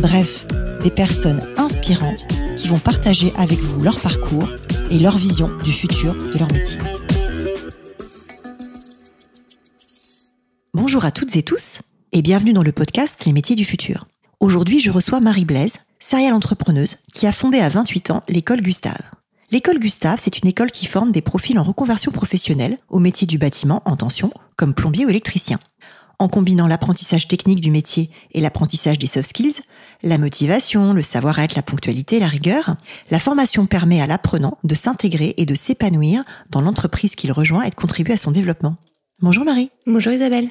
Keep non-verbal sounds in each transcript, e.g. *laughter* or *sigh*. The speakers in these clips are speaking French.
bref, des personnes inspirantes qui vont partager avec vous leur parcours et leur vision du futur de leur métier. Bonjour à toutes et tous et bienvenue dans le podcast Les métiers du futur. Aujourd'hui, je reçois Marie Blaise, serial entrepreneuse qui a fondé à 28 ans l'école Gustave. L'école Gustave, c'est une école qui forme des profils en reconversion professionnelle au métier du bâtiment en tension, comme plombier ou électricien. En combinant l'apprentissage technique du métier et l'apprentissage des soft skills, la motivation, le savoir-être, la ponctualité, la rigueur, la formation permet à l'apprenant de s'intégrer et de s'épanouir dans l'entreprise qu'il rejoint et de contribuer à son développement. Bonjour Marie. Bonjour Isabelle.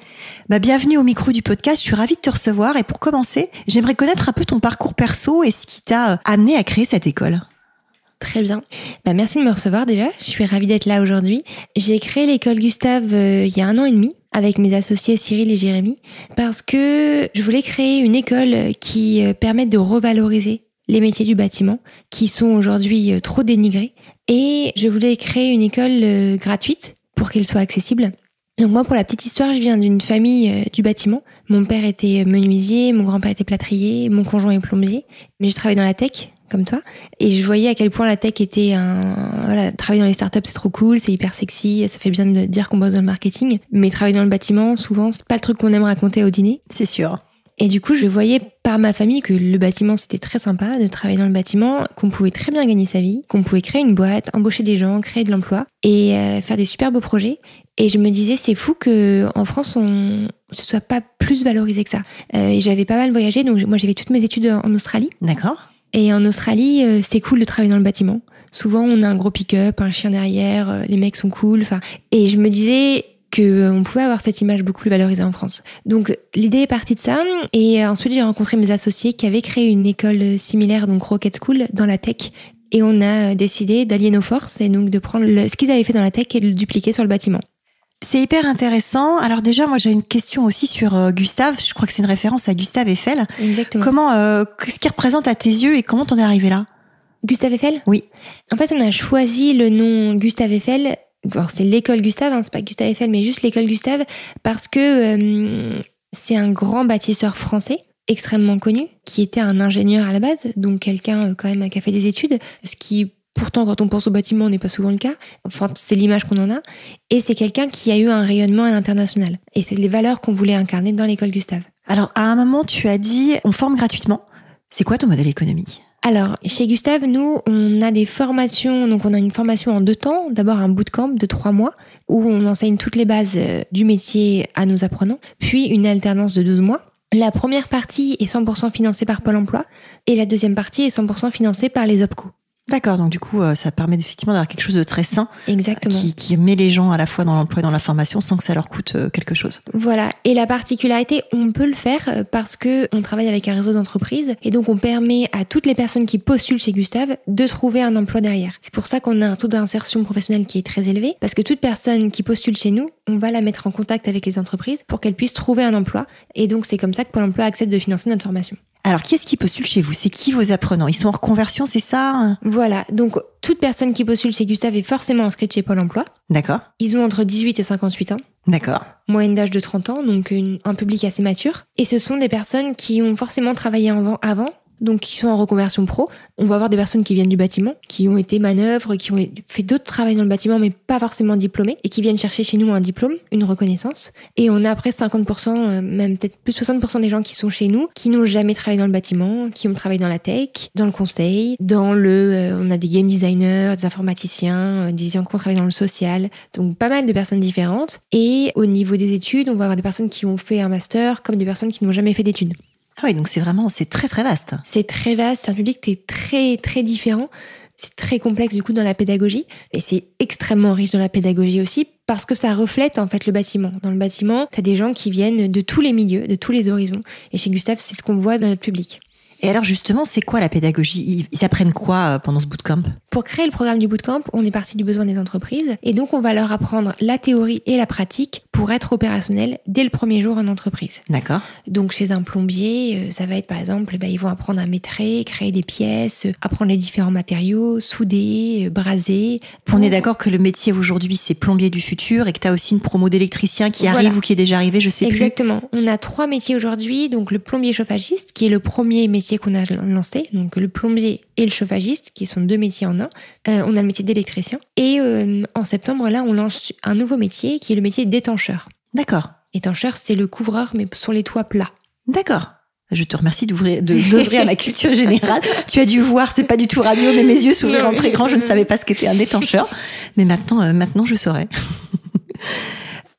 Bah, bienvenue au micro du podcast. Je suis ravie de te recevoir et pour commencer, j'aimerais connaître un peu ton parcours perso et ce qui t'a euh, amené à créer cette école. Très bien. Bah, merci de me recevoir déjà. Je suis ravie d'être là aujourd'hui. J'ai créé l'école Gustave euh, il y a un an et demi avec mes associés Cyril et Jérémy parce que je voulais créer une école qui euh, permette de revaloriser les métiers du bâtiment qui sont aujourd'hui euh, trop dénigrés et je voulais créer une école gratuite pour qu'elle soit accessible. Donc moi, pour la petite histoire, je viens d'une famille du bâtiment. Mon père était menuisier, mon grand-père était plâtrier, mon conjoint est plombier. Mais je travaille dans la tech, comme toi. Et je voyais à quel point la tech était un, voilà, travailler dans les startups c'est trop cool, c'est hyper sexy, ça fait bien de dire qu'on bosse dans le marketing. Mais travailler dans le bâtiment, souvent, c'est pas le truc qu'on aime raconter au dîner. C'est sûr. Et du coup, je voyais par ma famille que le bâtiment, c'était très sympa de travailler dans le bâtiment, qu'on pouvait très bien gagner sa vie, qu'on pouvait créer une boîte, embaucher des gens, créer de l'emploi et euh, faire des super beaux projets. Et je me disais, c'est fou que en France, on ce soit pas plus valorisé que ça. Euh, et j'avais pas mal voyagé, donc moi, j'avais toutes mes études en Australie. D'accord. Et en Australie, euh, c'est cool de travailler dans le bâtiment. Souvent, on a un gros pick-up, un chien derrière, euh, les mecs sont cool. Enfin, et je me disais qu'on euh, pouvait avoir cette image beaucoup plus valorisée en France. Donc l'idée est partie de ça. Et ensuite, j'ai rencontré mes associés qui avaient créé une école similaire, donc Rocket School, dans la tech. Et on a décidé d'allier nos forces et donc de prendre ce qu'ils avaient fait dans la tech et de le dupliquer sur le bâtiment. C'est hyper intéressant. Alors déjà, moi j'ai une question aussi sur euh, Gustave. Je crois que c'est une référence à Gustave Eiffel. Exactement. Comment, euh, qu'est-ce qu'il représente à tes yeux et comment t'en es arrivé là? Gustave Eiffel? Oui. En fait, on a choisi le nom Gustave Eiffel. c'est l'école Gustave, hein, c'est pas Gustave Eiffel, mais juste l'école Gustave, parce que euh, c'est un grand bâtisseur français extrêmement connu, qui était un ingénieur à la base, donc quelqu'un quand même qui a fait des études, ce qui Pourtant, quand on pense au bâtiment, n'est pas souvent le cas. Enfin, c'est l'image qu'on en a. Et c'est quelqu'un qui a eu un rayonnement à l'international. Et c'est les valeurs qu'on voulait incarner dans l'école Gustave. Alors, à un moment, tu as dit, on forme gratuitement. C'est quoi ton modèle économique? Alors, chez Gustave, nous, on a des formations. Donc, on a une formation en deux temps. D'abord, un bootcamp de trois mois où on enseigne toutes les bases euh, du métier à nos apprenants. Puis, une alternance de 12 mois. La première partie est 100% financée par Pôle emploi et la deuxième partie est 100% financée par les OPCO. D'accord, donc du coup, euh, ça permet effectivement d'avoir quelque chose de très sain. Exactement. Qui, qui met les gens à la fois dans l'emploi et dans la formation sans que ça leur coûte euh, quelque chose. Voilà. Et la particularité, on peut le faire euh, parce que on travaille avec un réseau d'entreprises et donc on permet à toutes les personnes qui postulent chez Gustave de trouver un emploi derrière. C'est pour ça qu'on a un taux d'insertion professionnelle qui est très élevé parce que toute personne qui postule chez nous, on va la mettre en contact avec les entreprises pour qu'elle puisse trouver un emploi. Et donc c'est comme ça que Pôle emploi accepte de financer notre formation. Alors, qui est-ce qui postule chez vous? C'est qui vos apprenants? Ils sont en reconversion, c'est ça? Voilà, donc toute personne qui postule chez Gustave est forcément inscrite chez Pôle emploi. D'accord. Ils ont entre 18 et 58 ans. D'accord. Moyenne d'âge de 30 ans, donc un public assez mature. Et ce sont des personnes qui ont forcément travaillé avant, donc qui sont en reconversion pro. On va avoir des personnes qui viennent du bâtiment, qui ont été manœuvres, qui ont fait d'autres travaux dans le bâtiment, mais pas forcément diplômés, et qui viennent chercher chez nous un diplôme, une reconnaissance. Et on a après 50%, euh, même peut-être plus 60% des gens qui sont chez nous, qui n'ont jamais travaillé dans le bâtiment, qui ont travaillé dans la tech, dans le conseil, dans le... Euh, on a des game designers, des informaticiens, euh, des gens qui ont travaillé dans le social, donc pas mal de personnes différentes. Et au niveau des études, on va avoir des personnes qui ont fait un master, comme des personnes qui n'ont jamais fait d'études. Ah oui, donc c'est vraiment, c'est très très vaste. C'est très vaste, c'est un public qui est très très différent. C'est très complexe du coup dans la pédagogie, et c'est extrêmement riche dans la pédagogie aussi parce que ça reflète en fait le bâtiment. Dans le bâtiment, tu as des gens qui viennent de tous les milieux, de tous les horizons. Et chez Gustave, c'est ce qu'on voit dans notre public. Et alors justement, c'est quoi la pédagogie? Ils apprennent quoi euh, pendant ce bootcamp? Pour créer le programme du bootcamp, on est parti du besoin des entreprises et donc on va leur apprendre la théorie et la pratique pour être opérationnel dès le premier jour en entreprise. D'accord. Donc chez un plombier, euh, ça va être par exemple, bah, ils vont apprendre à métrer, créer des pièces, euh, apprendre les différents matériaux, souder, braser. On est d'accord que le métier aujourd'hui c'est plombier du futur et que tu as aussi une promo d'électricien qui arrive ou qui est déjà arrivé, je sais Exactement. On a trois métiers aujourd'hui, donc le plombier chauffagiste qui est le premier métier qu'on a lancé, donc le plombier et le chauffagiste, qui sont deux métiers en un. Euh, on a le métier d'électricien. Et euh, en septembre, là, on lance un nouveau métier qui est le métier d'étancheur. D'accord. Étancheur, c'est le couvreur, mais sur les toits plats. D'accord. Je te remercie d'ouvrir, d'ouvrir à ma culture générale. *laughs* Tu as dû voir, c'est pas du tout radio, mais mes yeux s'ouvrirent en très grand. Je ne savais pas ce qu'était un étancheur. Mais maintenant, euh, maintenant, je saurais.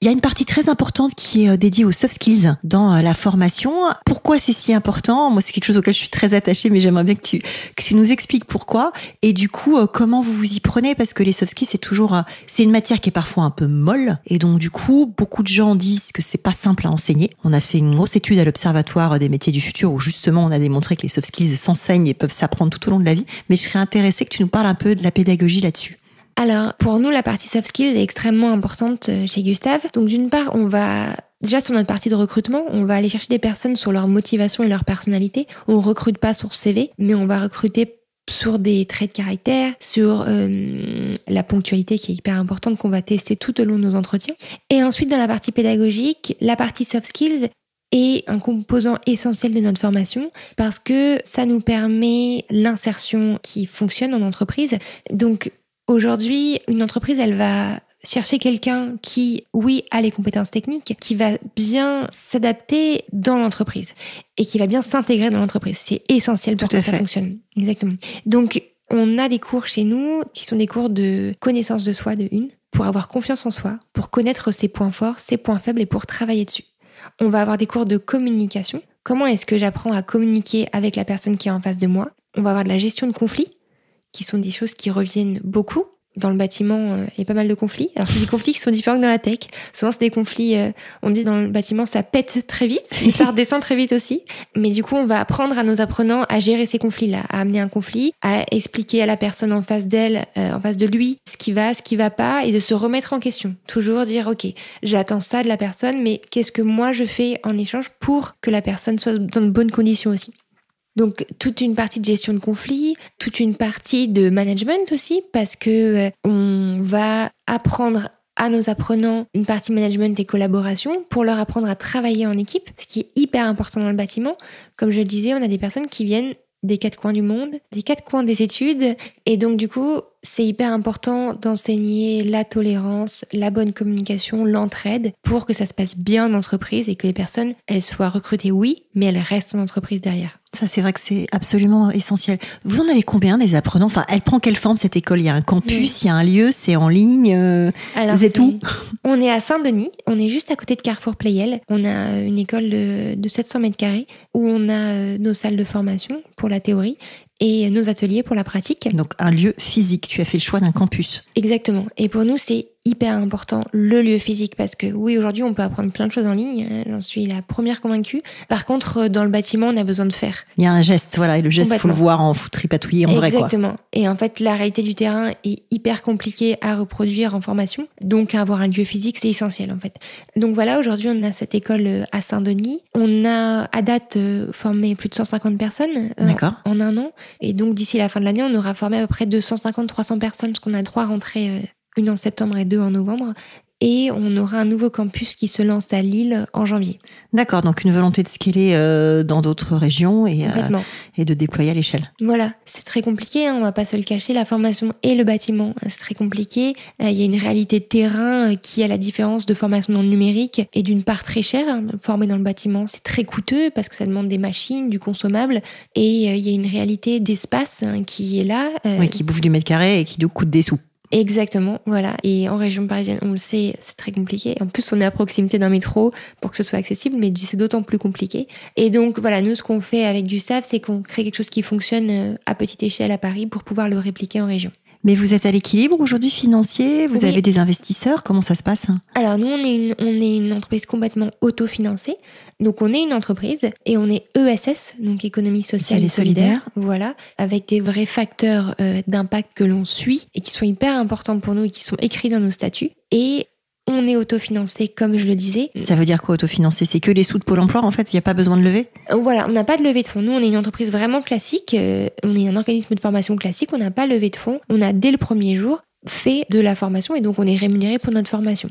Il y a une partie très importante qui est euh, dédiée aux soft skills dans euh, la formation. Pourquoi c'est si important? Moi, c'est quelque chose auquel je suis très attachée, mais j'aimerais bien que tu, que tu nous expliques pourquoi. Et du coup, euh, comment vous vous y prenez? Parce que les soft skills, c'est toujours, c'est une matière qui est parfois un peu molle. Et donc, du coup, beaucoup de gens disent que c'est pas simple à enseigner. On a fait une grosse étude à l'Observatoire des métiers du futur où justement, on a démontré que les soft skills s'enseignent et peuvent s'apprendre tout au long de la vie. Mais je serais intéressée que tu nous parles un peu de la pédagogie là-dessus. Alors, pour nous, la partie soft skills est extrêmement importante euh, chez Gustave. Donc, d'une part, on va Déjà sur notre partie de recrutement, on va aller chercher des personnes sur leur motivation et leur personnalité. On recrute pas sur CV, mais on va recruter sur des traits de caractère, sur euh, la ponctualité qui est hyper importante qu'on va tester tout au long de nos entretiens. Et ensuite dans la partie pédagogique, la partie soft skills est un composant essentiel de notre formation parce que ça nous permet l'insertion qui fonctionne en entreprise. Donc Aujourd'hui, une entreprise, elle va chercher quelqu'un qui, oui, a les compétences techniques, qui va bien s'adapter dans l'entreprise et qui va bien s'intégrer dans l'entreprise. C'est essentiel pour que ça fonctionne. Exactement. Donc, on a des cours chez nous qui sont des cours de connaissance de soi de une, pour avoir confiance en soi, pour connaître ses points forts, ses points faibles et pour travailler dessus. On va avoir des cours de communication. Comment est-ce que j'apprends à communiquer avec la personne qui est en face de moi? On va avoir de la gestion de conflits qui sont des choses qui reviennent beaucoup. Dans le bâtiment, il y a pas mal de conflits. Alors, c'est des conflits qui sont différents que dans la tech. Souvent, c'est des conflits, euh, on dit dans le bâtiment, ça pète très vite, mais ça redescend très vite aussi. Mais du coup, on va apprendre à nos apprenants à gérer ces conflits-là, à amener un conflit, à expliquer à la personne en face d'elle, euh, en face de lui, ce qui va, ce qui va pas, et de se remettre en question. Toujours dire, OK, j'attends ça de la personne, mais qu'est-ce que moi je fais en échange pour que la personne soit dans de bonnes conditions aussi? Donc toute une partie de gestion de conflits, toute une partie de management aussi, parce que euh, on va apprendre à nos apprenants une partie management et collaboration pour leur apprendre à travailler en équipe, ce qui est hyper important dans le bâtiment. Comme je le disais, on a des personnes qui viennent des quatre coins du monde, des quatre coins des études, et donc du coup, c'est hyper important d'enseigner la tolérance, la bonne communication, l'entraide pour que ça se passe bien en entreprise et que les personnes, elles soient recrutées, oui, mais elles restent en entreprise derrière. Ça, c'est vrai que c'est absolument essentiel. Vous en avez combien des apprenants? Enfin, elle prend quelle forme cette école? Il y a un campus, il y a un lieu, c'est en ligne euh, Alors, c'est tout *laughs* On est à Saint-Denis, on est juste à côté de Carrefour Playel. On a une école de, 700 mètres carrés où on a euh, nos salles de formation pour la théorie et nos ateliers pour la pratique. Donc un lieu physique, tu as fait le choix d'un campus. Exactement. Et pour nous, c'est hyper important le lieu physique parce que oui, aujourd'hui, on peut apprendre plein de choses en ligne. Hein, j'en suis la première convaincue. Par contre, dans le bâtiment, on a besoin de faire. Il y a un geste, voilà, et le geste, il faut le voir en tripatouiller en vrai. Exactement. Et en fait, la réalité du terrain est hyper compliquée à reproduire en formation. Donc, avoir un lieu physique, c'est essentiel en fait. Donc voilà, aujourd'hui, on a cette école euh, à Saint-Denis. On a à date euh, formé plus de 150 personnes euh, en un an. Et donc, d'ici la fin de l'année, on aura formé à peu près 250-300 personnes parce qu'on a trois rentrées une en septembre et deux en novembre et on aura un nouveau campus qui se lance à Lille en janvier. D'accord, donc une volonté de scaler euh, dans d'autres régions et, euh, et de déployer à l'échelle. Voilà, c'est très compliqué, hein, on va pas se le cacher, la formation et le bâtiment, euh, c'est très compliqué. Il y a une réalité de terrain qui a la différence de formation dans le numérique et d'une part très chère. Hein, former dans le bâtiment, c'est très coûteux parce que ça demande des machines, du consommable et il y a une réalité d'espace hein, qui est là. oui, qui bouffe du mètre carré et qui nous coûte des sous. Exactement, voilà. Et en région parisienne, on le sait, c'est très compliqué. En plus, on est à proximité d'un métro pour que ce soit accessible, mais c'est d'autant plus compliqué. Et donc, voilà, nous, ce qu'on fait avec Gustave, c'est qu'on crée quelque chose qui fonctionne euh, à petite échelle à Paris pour pouvoir le répliquer en région. Mais vous êtes à l'équilibre aujourd'hui financier? Vous Oui. avez des investisseurs? Comment ça se passe? Alors nous, on est une, on est une entreprise complètement autofinancée. Donc on est une entreprise et on est ESS, donc économie sociale et solidaire. solidaire. Voilà, avec des vrais facteurs euh, d'impact que l'on suit et qui sont hyper importants pour nous et qui sont écrits dans nos statuts. Et on est autofinancé, comme je le disais. Ça veut dire quoi autofinancer C'est que les sous de Pôle emploi en fait? Il n'y a pas besoin de lever? Euh, Voilà, on n'a pas de levée de fonds. Nous, on est une entreprise vraiment classique. euh, on est un organisme de formation classique. On n'a pas levé de fonds. On a dès le premier jour fait de la formation et donc on est rémunéré pour notre formation.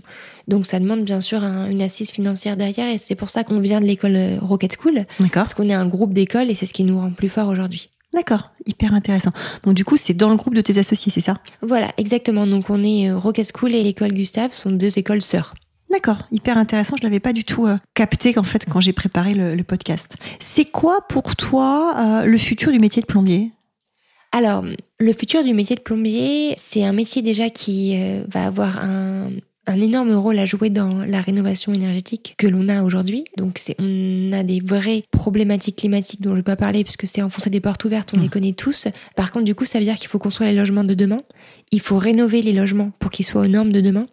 Donc ça demande bien sûr un- une assise financière derrière et c'est pour ça qu'on vient de l'école euh, Rocket School D'accord. parce qu'on est un groupe d'écoles et c'est ce qui nous rend plus fort aujourd'hui. D'accord, hyper intéressant. Donc du coup, c'est dans le groupe de tes associés, c'est ça? Voilà, exactement. Donc on est euh, Rocket School et l'école Gustave sont deux écoles sœurs. D'accord, hyper intéressant. Je l'avais pas du tout euh, capté qu'en fait quand j'ai préparé le, le podcast. C'est quoi pour toi euh, le futur du métier de plombier? Alors, le futur du métier de plombier, c'est un métier déjà qui euh, va avoir un, un énorme rôle à jouer dans la rénovation énergétique que l'on a aujourd'hui. Donc, c'est, on a des vraies problématiques climatiques dont je ne peux pas parler puisque c'est enfoncer des portes ouvertes, on Mm. les connaît tous. Par contre, du coup, ça veut dire qu'il faut construire les logements de demain. Il faut rénover les logements pour qu'ils soient aux normes de demain.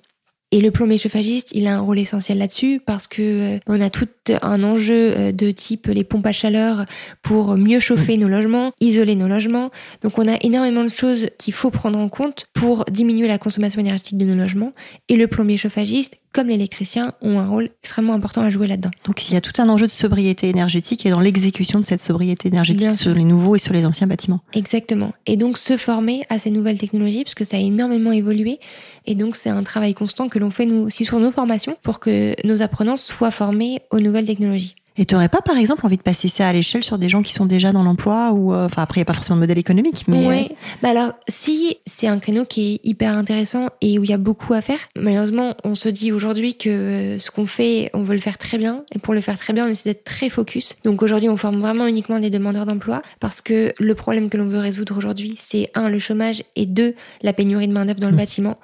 Et le plombier chauffagiste, il a un rôle essentiel là-dessus parce que euh, on a tout un enjeu euh, de type les pompes à chaleur pour mieux chauffer nos logements, isoler nos logements. Donc on a énormément de choses qu'il faut prendre en compte pour diminuer la consommation énergétique de nos logements. Et le plombier chauffagiste, comme l'électricien, ont un rôle extrêmement important à jouer là-dedans. Donc il y a tout un enjeu de sobriété énergétique et dans l'exécution de cette sobriété énergétique Bien sur sûr. les nouveaux et sur les anciens bâtiments. Exactement. Et donc se former à ces nouvelles technologies parce que ça a énormément évolué. Et donc c'est un travail constant que l'on fait nous aussi sur nos formations pour que nos apprenants soient formés aux nouvelles technologies. Et tu n'aurais pas, par exemple, envie de passer ça à l'échelle sur des gens qui sont déjà dans l'emploi ou euh, enfin après il n'y a pas forcément de modèle économique, mais Ouais. Bah alors, si c'est un créneau qui est hyper intéressant et où il y a beaucoup à faire, malheureusement, on se dit aujourd'hui que euh, ce qu'on fait, on veut le faire très bien. Et pour le faire très bien, on essaie d'être très focus. Donc aujourd'hui, on forme vraiment uniquement des demandeurs d'emploi parce que le problème que l'on veut résoudre aujourd'hui, c'est un, le chômage et deux, la pénurie de main-d'œuvre dans le Mmh. bâtiment.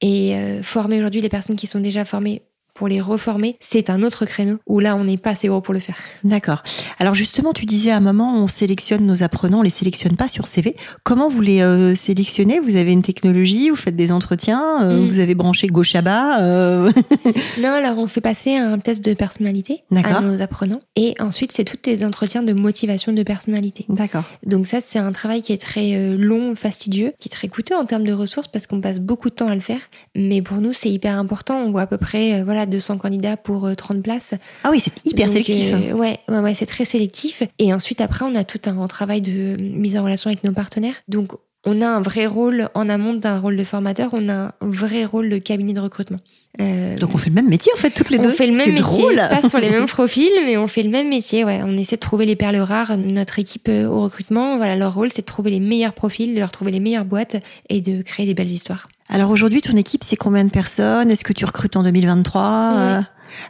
Et euh, former aujourd'hui les personnes qui sont déjà formées pour les reformer, c'est un autre créneau où là, on n'est pas assez gros pour le faire. D'accord. Alors justement, tu disais à un moment, on sélectionne nos apprenants, on les sélectionne pas sur CV. Comment vous les euh, sélectionnez? Vous avez une technologie, vous faites des entretiens, euh, Mm. vous avez branché gauche à bas. euh, *laughs* Non, alors on fait passer un test de personnalité à nos apprenants. Et ensuite, c'est tous les entretiens de motivation de personnalité. D'accord. Donc ça, c'est un travail qui est très long, fastidieux, qui est très coûteux en termes de ressources parce qu'on passe beaucoup de temps à le faire. Mais pour nous, c'est hyper important. On voit à peu près euh, voilà 200 candidats pour euh, 30 places. Ah oui, c'est hyper Donc, sélectif. euh, ouais, ouais, ouais, c'est très sélectif. Et ensuite, après, on a tout un travail de mise en relation avec nos partenaires. Donc, on a un vrai rôle en amont d'un rôle de formateur, on a un vrai rôle de cabinet de recrutement. Euh, Donc on fait le même métier en fait toutes les deux. on fait le même métier, drôle. pas sur les *laughs* mêmes profils, mais on fait le même métier. Ouais, on essaie de trouver les perles rares. Notre équipe euh, au recrutement, voilà, leur rôle, c'est de trouver les meilleurs profils, de leur trouver les meilleures boîtes et de créer des belles histoires. Alors aujourd'hui, ton équipe, c'est combien de personnes? Est-ce que tu recrutes en 2023 Euh,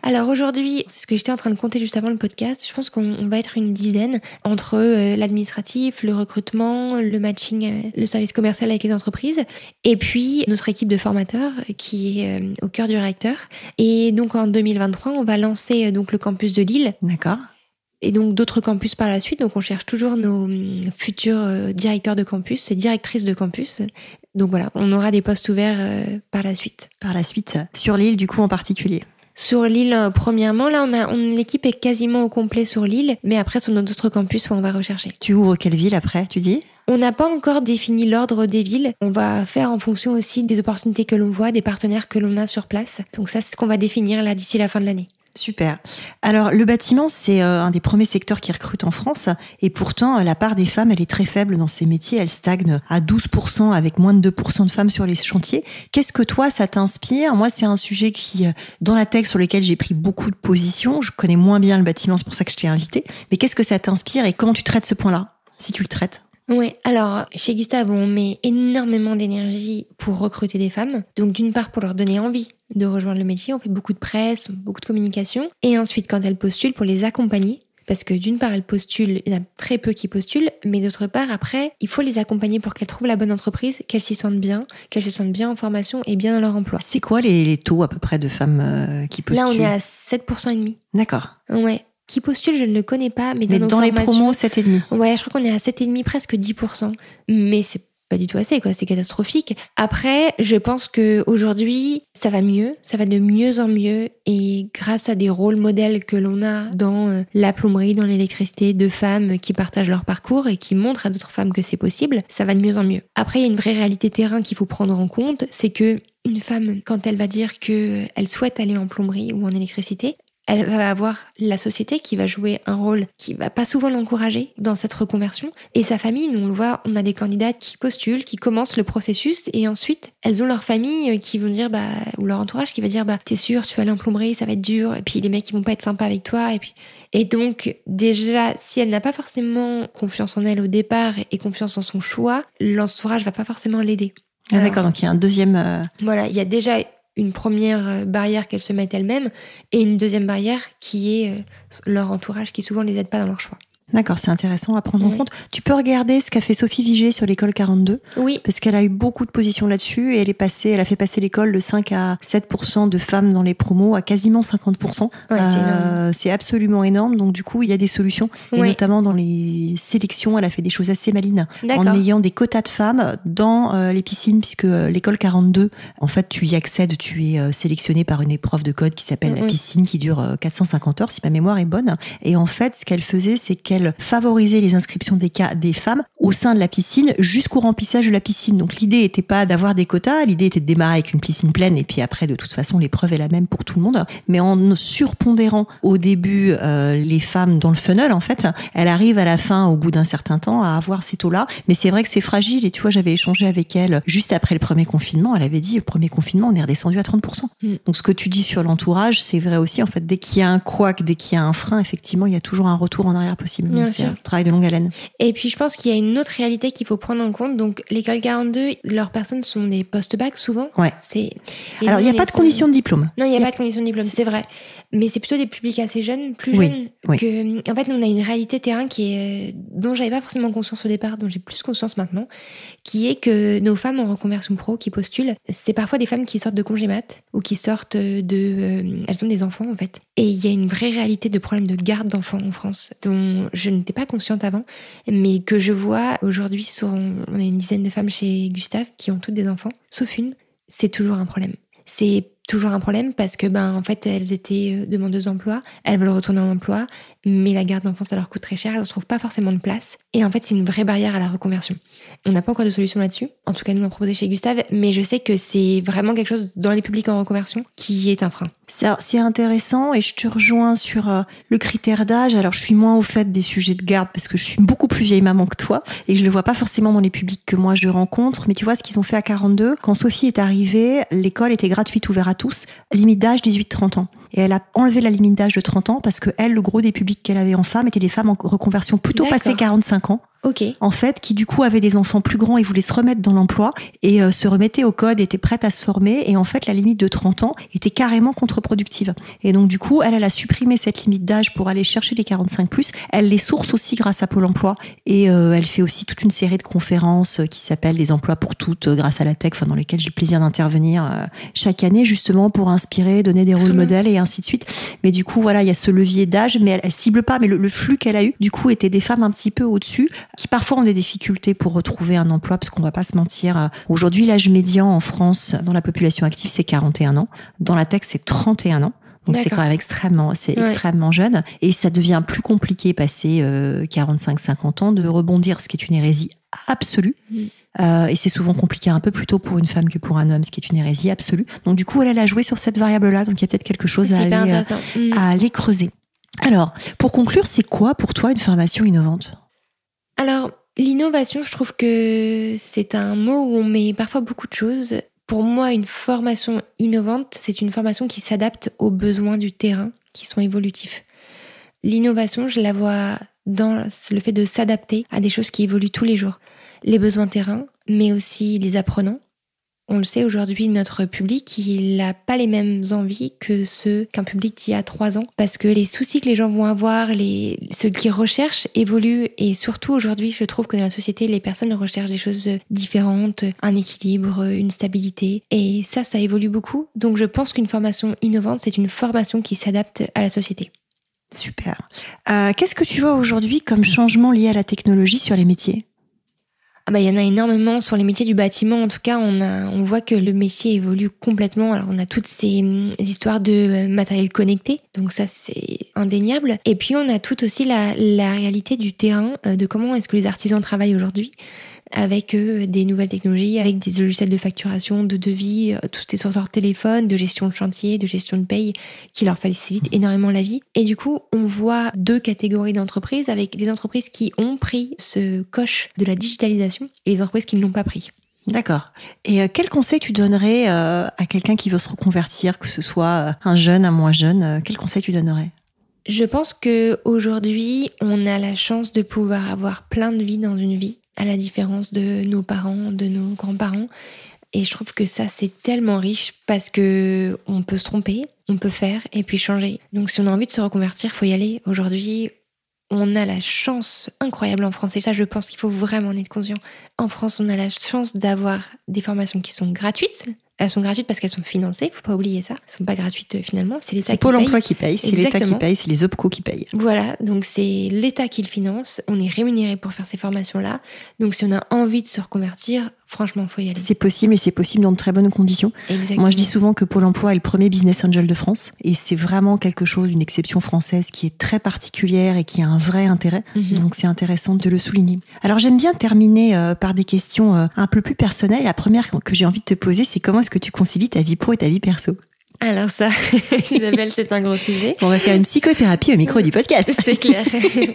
Alors aujourd'hui, c'est ce que j'étais en train de compter juste avant le podcast. Je pense qu'on on va être une dizaine entre euh, l'administratif, le recrutement, le matching, euh, le service commercial avec les entreprises, et puis notre équipe de formateurs qui est euh, au cœur du réacteur. Et donc en 2023, on va lancer donc le campus de Lille D'accord. et donc d'autres campus par la suite. Donc on cherche toujours nos hum, futurs directeurs de campus et directrices de campus. Donc voilà, on aura des postes ouverts euh, par la suite. Par la suite, sur l'île du coup en particulier. Sur l'île, euh, premièrement, là, on a, on- l'équipe est quasiment au complet sur l'île, mais après, sur nos autres campus, on va rechercher. Tu ouvres quelle ville après, tu dis? On n'a pas encore défini l'ordre des villes. On va faire en fonction aussi des opportunités que l'on voit, des partenaires que l'on a sur place. Donc ça, c'est ce qu'on va définir là d'ici la fin de l'année. Super. Alors, le bâtiment, c'est euh, un des premiers secteurs qui recrute en France. Et pourtant, euh, la part des femmes, elle est très faible dans ces métiers. Elle stagne à 12% avec moins de 2% de femmes sur les chantiers. Qu'est-ce que toi, ça t'inspire? Moi, c'est un sujet qui, euh, dans la tech, sur lequel j'ai pris beaucoup de positions. Je connais moins bien le bâtiment, c'est pour ça que je t'ai invité. Mais qu'est-ce que ça t'inspire et comment tu traites ce point-là? Si tu le traites. Ouais, alors chez Gustave, on met énormément d'énergie pour recruter des femmes. Donc d'une part pour leur donner envie de rejoindre le métier, on fait beaucoup de presse, beaucoup de communication. Et ensuite quand elles postulent, pour les accompagner. Parce que d'une part, elles postulent, il y en a très peu qui postulent, mais d'autre part, après, il faut les accompagner pour qu'elles trouvent la bonne entreprise, qu'elles s'y sentent bien, qu'elles se sentent bien en formation et bien dans leur emploi. C'est quoi les, les taux à peu près de femmes euh, qui postulent Là, on est à 7% et demi. D'accord. Ouais. Qui postule, je ne le connais pas, mais dans, Mais nos dans les promos, 7,5. Ouais, je crois qu'on est à 7,5, presque 10%. Mais c'est pas du tout assez, quoi. C'est catastrophique. Après, je pense que aujourd'hui, ça va mieux, ça va de mieux en mieux, et grâce à des rôles modèles que l'on a dans euh, la plomberie, dans l'électricité, de femmes qui partagent leur parcours et qui montrent à d'autres femmes que c'est possible, ça va de mieux en mieux. Après, il y a une vraie réalité terrain qu'il faut prendre en compte, c'est que une femme, quand elle va dire qu'elle souhaite aller en plomberie ou en électricité, elle va avoir la société qui va jouer un rôle qui va pas souvent l'encourager dans cette reconversion. Et sa famille, nous on le voit, on a des candidates qui postulent, qui commencent le processus et ensuite elles ont leur famille euh, qui vont dire, bah, ou leur entourage qui va dire, bah, t'es sûr, tu vas aller en plomberie, ça va être dur. Et puis les mecs, ils vont pas être sympas avec toi. Et puis, et donc, déjà, si elle n'a pas forcément confiance en elle au départ et confiance en son choix, l'entourage va pas forcément l'aider. Ah, D'accord, donc il y a un deuxième. Euh, voilà, il y a déjà une première euh, barrière qu'elles se mettent elles-mêmes et une deuxième barrière qui est euh, leur entourage qui souvent ne les aide pas dans leur choix. D'accord, c'est intéressant à prendre en compte. Tu peux regarder ce qu'a fait Sophie Vigée sur l'école 42. Oui. Parce qu'elle a eu beaucoup de positions là-dessus et elle est passée, elle a fait passer l'école de 5 à 7% de femmes dans les promos à quasiment 50%. Euh, c'est absolument énorme. Donc, du coup, il y a des solutions. Et notamment dans les sélections, elle a fait des choses assez malines. En ayant des quotas de femmes dans euh, les piscines, puisque euh, l'école 42, en fait, tu y accèdes, tu es sélectionné par une épreuve de code qui s'appelle la piscine, qui dure 450 heures, si ma mémoire est bonne. Et en fait, ce qu'elle faisait, c'est qu'elle favoriser les inscriptions des, cas, des femmes au sein de la piscine jusqu'au remplissage de la piscine. Donc l'idée n'était pas d'avoir des quotas, l'idée était de démarrer avec une piscine pleine et puis après de toute façon l'épreuve est la même pour tout le monde. Mais en surpondérant au début euh, les femmes dans le funnel en fait, elle arrive à la fin au bout d'un certain temps à avoir ces taux-là. Mais c'est vrai que c'est fragile et tu vois j'avais échangé avec elle juste après le premier confinement. Elle avait dit le premier confinement on est redescendu à 30%. Mm. Donc ce que tu dis sur l'entourage c'est vrai aussi en fait dès qu'il y a un couac, dès qu'il y a un frein effectivement il y a toujours un retour en arrière possible. Bien sûr. travail de longue haleine. Et puis je pense qu'il y a une autre réalité qu'il faut prendre en compte. Donc l'école 42, leurs personnes sont des post-bac souvent. Ouais. C'est. Alors il n'y a pas de condition de diplôme. Non, il n'y a, pas de condition de diplôme, c'est vrai. Mais c'est plutôt des publics assez jeunes, plus jeunes que. En fait, nous on a une réalité terrain qui est dont j'avais pas forcément conscience au départ, dont j'ai plus conscience maintenant, qui est que nos femmes en reconversion pro qui postulent, c'est parfois des femmes qui sortent de congé mat ou qui sortent de, euh, elles ont des enfants en fait. Et il y a une vraie réalité de problème de garde d'enfants en France dont je n'étais pas consciente avant, mais que je vois aujourd'hui. On a une dizaine de femmes chez Gustave qui ont toutes des enfants, sauf une. C'est toujours un problème. C'est toujours un problème parce que ben en fait elles étaient euh, demandeuses d'emploi, elles veulent retourner en emploi, mais la garde d'enfants ça leur coûte très cher, elles ne trouvent pas forcément de place et en fait c'est une vraie barrière à la reconversion. On n'a pas encore de solution là-dessus, en tout cas nous on proposé chez Gustave, mais je sais que c'est vraiment quelque chose dans les publics en reconversion qui est un frein. C'est intéressant et je te rejoins sur euh, le critère d'âge. Alors je suis moins au fait des sujets de garde parce que je suis beaucoup plus vieille maman que toi et je le vois pas forcément dans les publics que moi je rencontre. Mais tu vois ce qu'ils ont fait à 42, quand Sophie est arrivée, l'école était gratuite, ouverte à tous, limite d'âge 18-30 ans. Et elle a enlevé la limite d'âge de 30 ans parce que elle, le gros des publics qu'elle avait en femme étaient des femmes en reconversion plutôt passées 45 ans. Ok. En fait, qui du coup avaient des enfants plus grands et voulaient se remettre dans l'emploi et euh, se remettaient au code, étaient prêtes à se former. Et en fait, la limite de 30 ans était carrément contre-productive. Et donc, du coup, elle, elle a supprimé cette limite d'âge pour aller chercher les 45 plus. Elle les source aussi grâce à Pôle emploi. Et euh, elle fait aussi toute une série de conférences euh, qui s'appellent Les emplois pour toutes grâce à la tech, enfin, dans lesquelles j'ai le plaisir d'intervenir chaque année, justement pour inspirer, donner des rôles modèles et ainsi de suite. Mais du coup, voilà, il y a ce levier d'âge, mais elle, elle cible pas. Mais le, le flux qu'elle a eu, du coup, était des femmes un petit peu au-dessus qui parfois ont des difficultés pour retrouver un emploi, parce qu'on va pas se mentir. Euh, aujourd'hui, l'âge médian en France dans la population active, c'est 41 ans. Dans la tech, c'est 31 ans. Donc c'est quand même extrêmement, c'est extrêmement jeune et ça devient plus compliqué passé 45-50 euh, ans de rebondir, ce qui est une hérésie absolue. Mm. Euh, et c'est souvent compliqué un peu plus tôt pour une femme que pour un homme, ce qui est une hérésie absolue. Donc du coup, elle, a joué sur cette variable-là. Donc il y a peut-être quelque chose à aller, mm. à aller creuser. Alors, pour conclure, c'est quoi pour toi une formation innovante? Alors, l'innovation, je trouve que c'est un mot où on met parfois beaucoup de choses. Pour moi, une formation innovante, c'est une formation qui s'adapte aux besoins du terrain, qui sont évolutifs. L'innovation, je la vois dans le fait de s'adapter à des choses qui évoluent tous les jours. Les besoins terrain, mais aussi les apprenants, on le sait aujourd'hui, notre public, il n'a pas les mêmes envies que ceux qu'un public qui a trois ans, parce que les soucis que les gens vont avoir, les, ce qu'ils recherchent évoluent, et surtout aujourd'hui, je trouve que dans la société, les personnes recherchent des choses différentes, un équilibre, une stabilité, et ça, ça évolue beaucoup. Donc je pense qu'une formation innovante, c'est une formation qui s'adapte à la société. Super. Euh, qu'est-ce que tu vois aujourd'hui comme changement lié à la technologie sur les métiers? Ah bah, il y en a énormément sur les métiers du bâtiment. En tout cas, on, a, on voit que le métier évolue complètement. Alors, on a toutes ces hum, histoires de euh, matériel connecté. Donc, ça, c'est indéniable. Et puis, on a tout aussi la, la réalité du terrain, euh, de comment est-ce que les artisans travaillent aujourd'hui avec euh, des nouvelles technologies, avec des logiciels de facturation, de devis, euh, tout est sur leur téléphone, de gestion de chantier, de gestion de paye, qui leur facilitent énormément la vie. Et du coup, on voit deux catégories d'entreprises, avec des entreprises qui ont pris ce coche de la digitalisation et les entreprises qui ne l'ont pas pris. D'accord. Et euh, quel conseil tu donnerais à quelqu'un qui veut se reconvertir, que ce soit un jeune, un moins jeune Quel conseil tu donnerais? Je pense que aujourd'hui, on a la chance de pouvoir avoir plein de vies dans une vie à la différence de nos parents, de nos grands-parents. Et je trouve que ça, c'est tellement riche parce que on peut se tromper, on peut faire et puis changer. Donc, si on a envie de se reconvertir, faut y aller. Aujourd'hui, on a la chance incroyable en France, et ça, je pense qu'il faut vraiment en être conscient. En France, on a la chance d'avoir des formations qui sont gratuites, elles sont gratuites parce qu'elles sont financées, faut pas oublier ça. Elles sont pas gratuites euh, finalement, c'est l'État qui paye. C'est Pôle emploi qui paye, c'est l'État qui paye, c'est les OPCO qui payent. Voilà, donc c'est l'État qui le finance, on est rémunéré pour faire ces formations-là. Donc si on a envie de se reconvertir, franchement, faut y aller. C'est possible et c'est possible dans de très bonnes conditions. Exactement. Moi, je dis souvent que Pôle emploi est le premier business angel de France et c'est vraiment quelque chose, une exception française qui est très particulière et qui a un vrai intérêt. Mhm. Donc c'est intéressant de le souligner. Alors j'aime bien terminer euh, par des questions euh, un peu plus personnelles. La première que j'ai envie de te poser, c'est comment est-ce que tu concilies ta vie pro et ta vie perso? Alors ça, *laughs* Isabelle, c'est un gros sujet. On va faire une psychothérapie au micro du podcast. *laughs* C'est clair.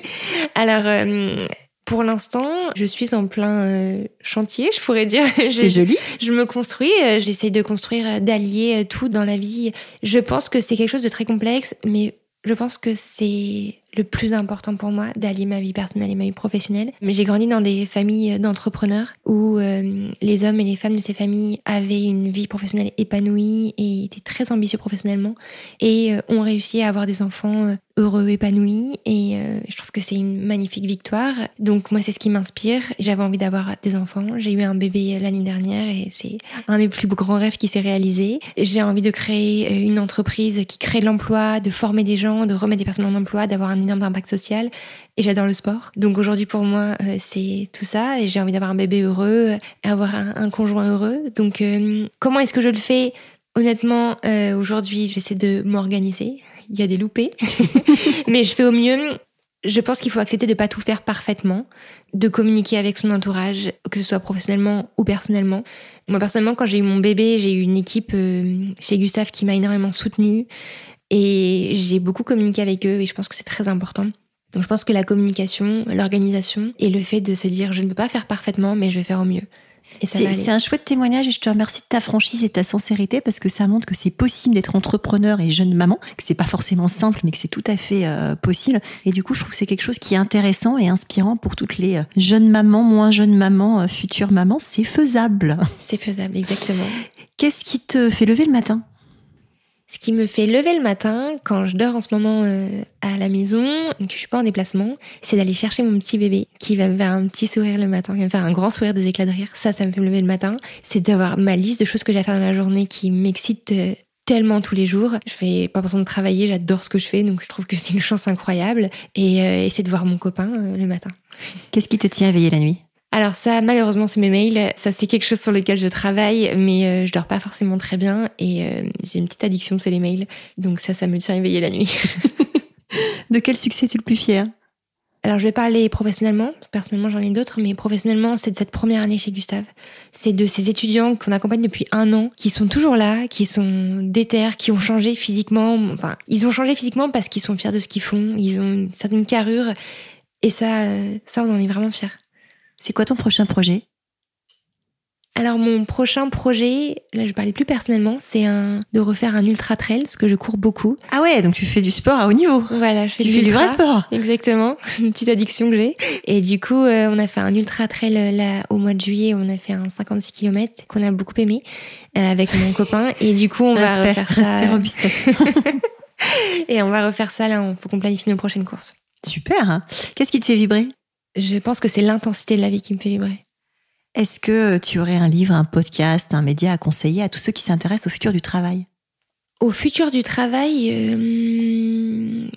*laughs* Alors, euh, pour l'instant, je suis en plein euh, chantier, je pourrais dire. *laughs* C'est joli. Je me construis, euh, j'essaie de construire, d'allier tout dans la vie. Je pense que c'est quelque chose de très complexe, mais je pense que c'est le plus important pour moi d'allier ma vie personnelle et ma vie professionnelle. J'ai grandi dans des familles d'entrepreneurs où euh, les hommes et les femmes de ces familles avaient une vie professionnelle épanouie et étaient très ambitieux professionnellement et euh, ont réussi à avoir des enfants euh, heureux, épanouis et je trouve que c'est une magnifique victoire. Donc moi c'est ce qui m'inspire. J'avais envie d'avoir des enfants. J'ai eu un bébé l'année dernière et c'est un des plus grands rêves qui s'est réalisé. J'ai envie de créer une entreprise qui crée de l'emploi, de former des gens, de remettre des personnes en emploi, d'avoir un énorme impact social et j'adore le sport. Donc aujourd'hui pour moi euh, c'est tout ça et j'ai envie d'avoir un bébé heureux, avoir un, conjoint heureux. Donc euh, comment est-ce que je le fais? Honnêtement euh, aujourd'hui j'essaie de m'organiser. Il y a des loupés, *laughs* mais je fais au mieux. Je pense qu'il faut accepter de pas tout faire parfaitement, de communiquer avec son entourage, que ce soit professionnellement ou personnellement. Moi personnellement, quand j'ai eu mon bébé, j'ai eu une équipe chez Gustave qui m'a énormément soutenue. Et j'ai beaucoup communiqué avec eux et je pense que c'est très important. Donc je pense que la communication, l'organisation et le fait de se dire je ne peux pas faire parfaitement mais je vais faire au mieux. C'est un chouette témoignage et je te remercie de ta franchise et ta sincérité parce que ça montre que c'est possible d'être entrepreneur et jeune maman, que c'est pas forcément simple mais que c'est tout à fait euh, possible. Et du coup, je trouve que c'est quelque chose qui est intéressant et inspirant pour toutes les euh, jeunes mamans, moins jeunes mamans, euh, futures mamans. C'est faisable. C'est faisable, exactement. Qu'est-ce qui te fait lever le matin? Ce qui me fait lever le matin quand je dors en ce moment euh, à la maison, que je suis pas en déplacement, c'est d'aller chercher mon petit bébé qui va me faire un petit sourire le matin, qui va me faire un grand sourire, des éclats de rire. Ça, ça me fait me lever le matin. C'est d'avoir ma liste de choses que j'ai à faire dans la journée qui m'excite euh, tellement tous les jours. Je fais pas besoin de travailler, j'adore ce que je fais, donc je trouve que c'est une chance incroyable. Et, euh, c'est de voir mon copain le matin. Qu'est-ce qui te tient à veiller la nuit? Alors ça, malheureusement, c'est mes mails. Ça, c'est quelque chose sur lequel je travaille, mais euh, je dors pas forcément très bien et euh, j'ai une petite addiction, c'est les mails. Donc ça, ça me tient éveillé la nuit. *laughs* de quel succès es-tu le plus fier? Alors je vais parler professionnellement, personnellement j'en ai d'autres, mais professionnellement c'est de cette première année chez Gustave. C'est de ces étudiants qu'on accompagne depuis un an, qui sont toujours là, qui sont déter, qui ont changé physiquement. Enfin, ils ont changé physiquement parce qu'ils sont fiers de ce qu'ils font, ils ont une certaine carrure, et ça, euh, ça on en est vraiment fiers. C'est quoi ton prochain projet? Alors mon prochain projet, là je parlais plus personnellement, c'est un de refaire un ultra trail parce que je cours beaucoup. Ah ouais, donc tu fais du sport à haut niveau. Voilà, je fais tu du, fais du vrai sport. Exactement, *laughs* une petite addiction que j'ai. Et du coup, euh, on a fait un ultra trail euh, là au mois de juillet, on a fait un 56 km qu'on a beaucoup aimé euh, avec mon *laughs* copain et du coup, on va refaire ça. *laughs* et on va refaire ça là, il faut qu'on planifie nos prochaines courses. Super. Hein. Qu'est-ce qui te fait vibrer? Je pense que c'est l'intensité de la vie qui me fait vibrer. Est-ce que tu aurais un livre, un podcast, un média à conseiller à tous ceux qui s'intéressent au futur du travail? Au futur du travail, euh,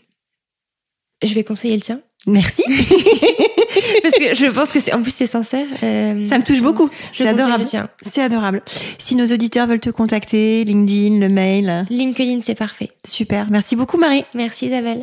je vais conseiller le tien. Merci. *laughs* Parce que je pense que c'est en plus c'est sincère. Euh, ça me touche beaucoup. C'est adorable. C'est adorable. Si nos auditeurs veulent te contacter, LinkedIn, le mail. LinkedIn, c'est parfait. Super. Merci beaucoup, Marie. Merci, Isabelle.